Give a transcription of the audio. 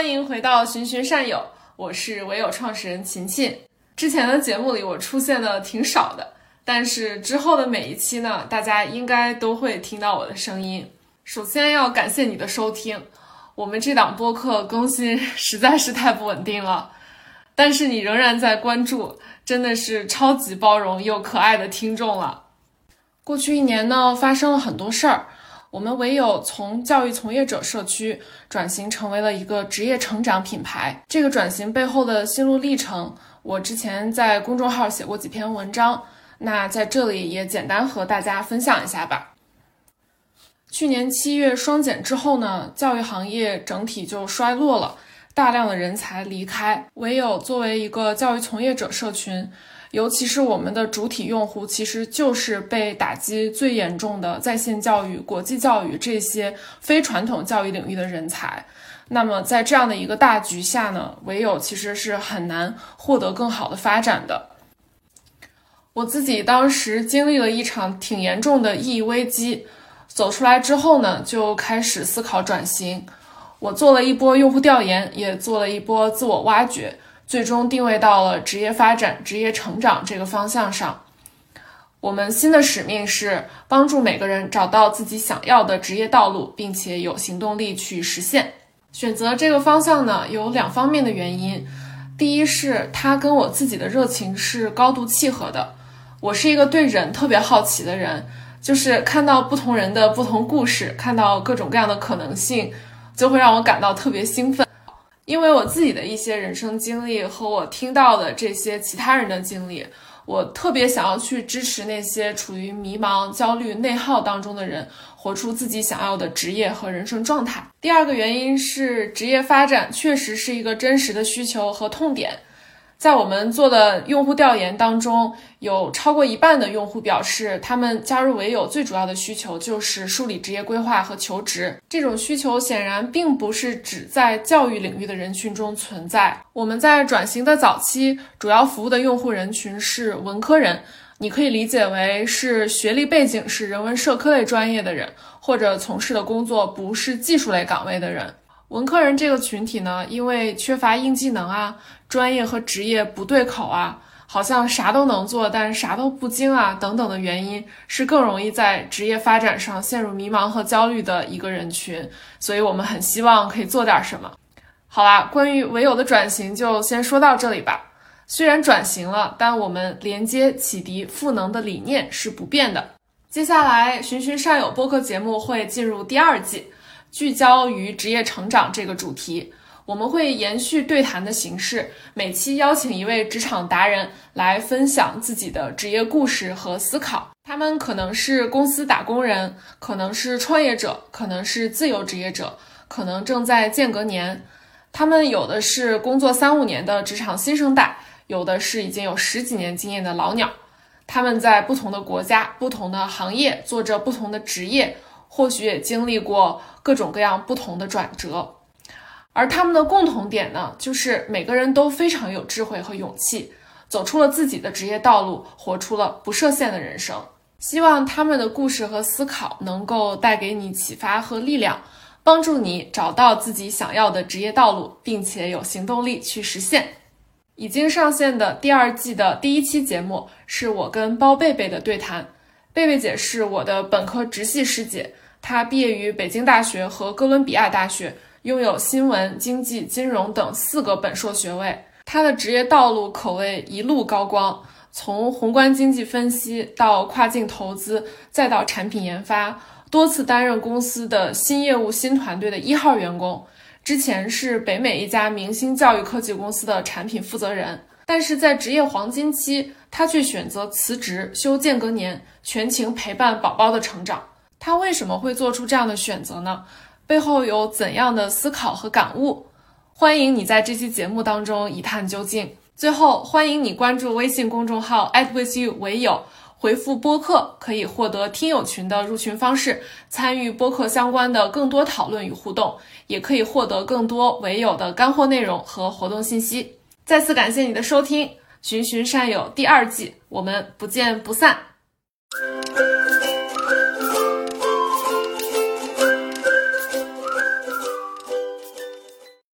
欢迎回到寻寻善友，我是唯有创始人琴琴。之前的节目里我出现的挺少的，但是之后的每一期呢，大家应该都会听到我的声音。首先要感谢你的收听，我们这档播客更新实在是太不稳定了，但是你仍然在关注，真的是超级包容又可爱的听众了。过去一年呢，发生了很多事儿。我们唯有从教育从业者社区转型成为了一个职业成长品牌。这个转型背后的心路历程，我之前在公众号写过几篇文章，那在这里也简单和大家分享一下吧。去年七月双减之后呢，教育行业整体就衰落了，大量的人才离开。唯有作为一个教育从业者社群。尤其是我们的主体用户，其实就是被打击最严重的在线教育、国际教育这些非传统教育领域的人才。那么，在这样的一个大局下呢，唯有其实是很难获得更好的发展的。我自己当时经历了一场挺严重的意义危机，走出来之后呢，就开始思考转型。我做了一波用户调研，也做了一波自我挖掘。最终定位到了职业发展、职业成长这个方向上。我们新的使命是帮助每个人找到自己想要的职业道路，并且有行动力去实现。选择这个方向呢，有两方面的原因。第一是它跟我自己的热情是高度契合的。我是一个对人特别好奇的人，就是看到不同人的不同故事，看到各种各样的可能性，就会让我感到特别兴奋。因为我自己的一些人生经历和我听到的这些其他人的经历，我特别想要去支持那些处于迷茫、焦虑、内耗当中的人，活出自己想要的职业和人生状态。第二个原因是，职业发展确实是一个真实的需求和痛点。在我们做的用户调研当中，有超过一半的用户表示，他们加入唯有最主要的需求就是梳理职业规划和求职。这种需求显然并不是只在教育领域的人群中存在。我们在转型的早期，主要服务的用户人群是文科人，你可以理解为是学历背景是人文社科类专业的人，或者从事的工作不是技术类岗位的人。文科人这个群体呢，因为缺乏硬技能啊。专业和职业不对口啊，好像啥都能做，但啥都不精啊，等等的原因，是更容易在职业发展上陷入迷茫和焦虑的一个人群。所以，我们很希望可以做点什么。好啦，关于唯有的转型就先说到这里吧。虽然转型了，但我们连接、启迪、赋能的理念是不变的。接下来，循循善友播客节目会进入第二季，聚焦于职业成长这个主题。我们会延续对谈的形式，每期邀请一位职场达人来分享自己的职业故事和思考。他们可能是公司打工人，可能是创业者，可能是自由职业者，可能正在间隔年。他们有的是工作三五年的职场新生代，有的是已经有十几年经验的老鸟。他们在不同的国家、不同的行业做着不同的职业，或许也经历过各种各样不同的转折。而他们的共同点呢，就是每个人都非常有智慧和勇气，走出了自己的职业道路，活出了不设限的人生。希望他们的故事和思考能够带给你启发和力量，帮助你找到自己想要的职业道路，并且有行动力去实现。已经上线的第二季的第一期节目是我跟包贝贝的对谈。贝贝姐是我的本科直系师姐，她毕业于北京大学和哥伦比亚大学。拥有新闻、经济、金融等四个本硕学位，她的职业道路可谓一路高光。从宏观经济分析到跨境投资，再到产品研发，多次担任公司的新业务新团队的一号员工。之前是北美一家明星教育科技公司的产品负责人，但是在职业黄金期，他却选择辞职休间隔年，全情陪伴宝宝的成长。他为什么会做出这样的选择呢？背后有怎样的思考和感悟？欢迎你在这期节目当中一探究竟。最后，欢迎你关注微信公众号 @withyou 唯有，回复播客可以获得听友群的入群方式，参与播客相关的更多讨论与互动，也可以获得更多唯有的干货内容和活动信息。再次感谢你的收听，循循善诱第二季我们不见不散。